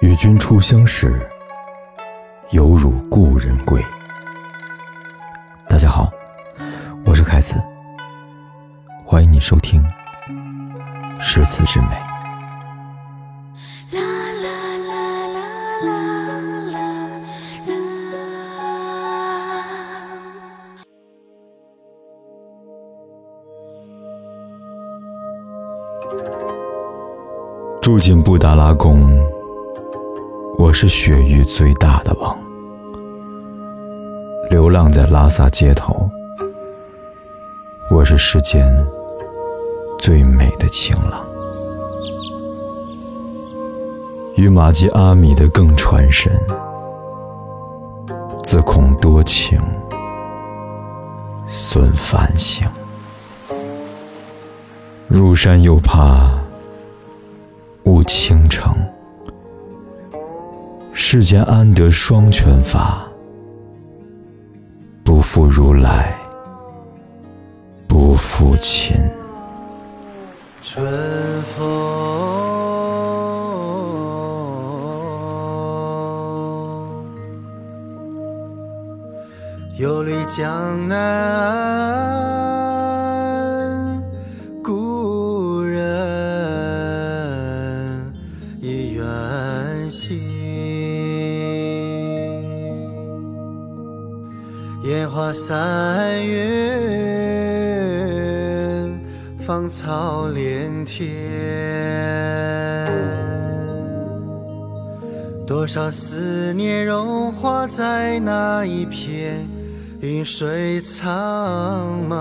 与君初相识，犹如故人归。大家好，我是凯子，欢迎你收听《诗词之美》。住进布达拉宫，我是雪域最大的王。流浪在拉萨街头，我是世间最美的情郎。与玛吉阿米的更传神，自恐多情损梵行。入山又怕。世间安得双全法？不负如来，不负卿。春风游历江南。烟花三月，芳草连天。多少思念融化在那一片云水苍茫。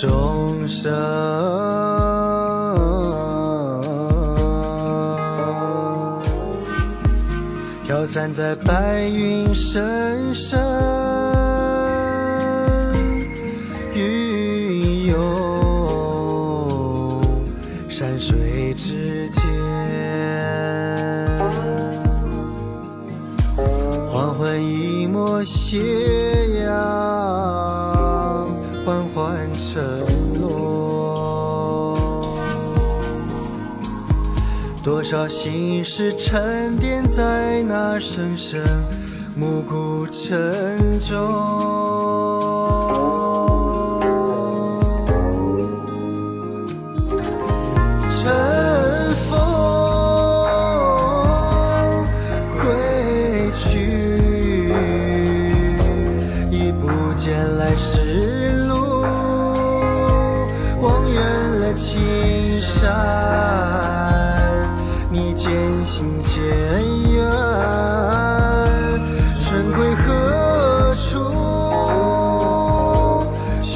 钟声飘散在白云深深，云游山水之间，黄昏一抹斜多少心事沉淀在那声声暮鼓晨钟乘风归去已不见来时路望远了青山。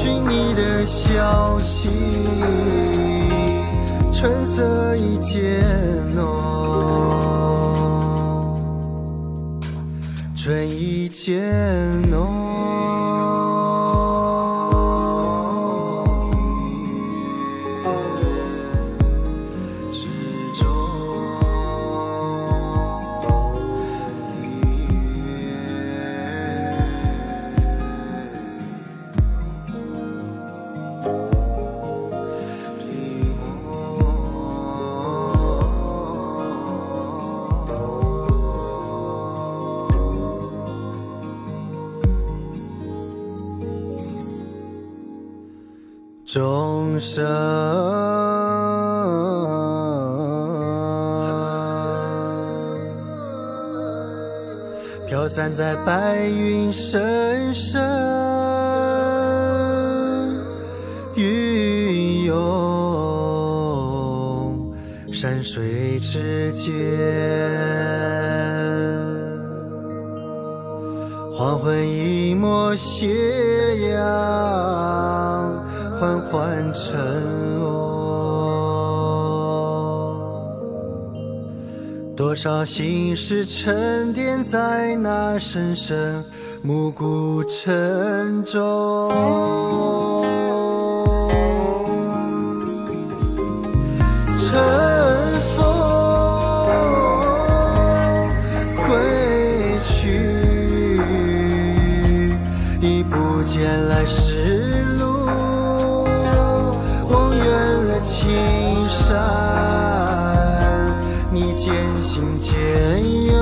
寻你的消息，春色已渐浓，春意渐浓。钟声飘散在白云深深，云涌山水之间，黄昏一抹斜阳。缓缓沉落，多少心事沉淀在那深深暮鼓晨钟。渐行渐远，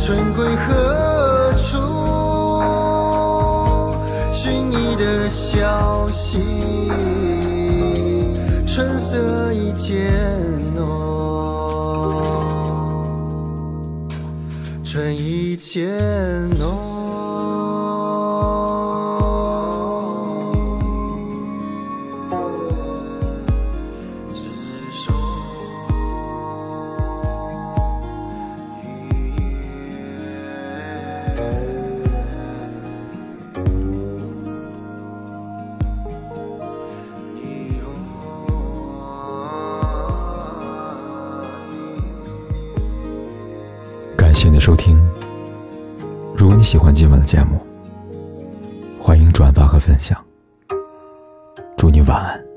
春归何处？寻你的消息，春色已渐浓，春意渐浓。收听。如果你喜欢今晚的节目，欢迎转发和分享。祝你晚安。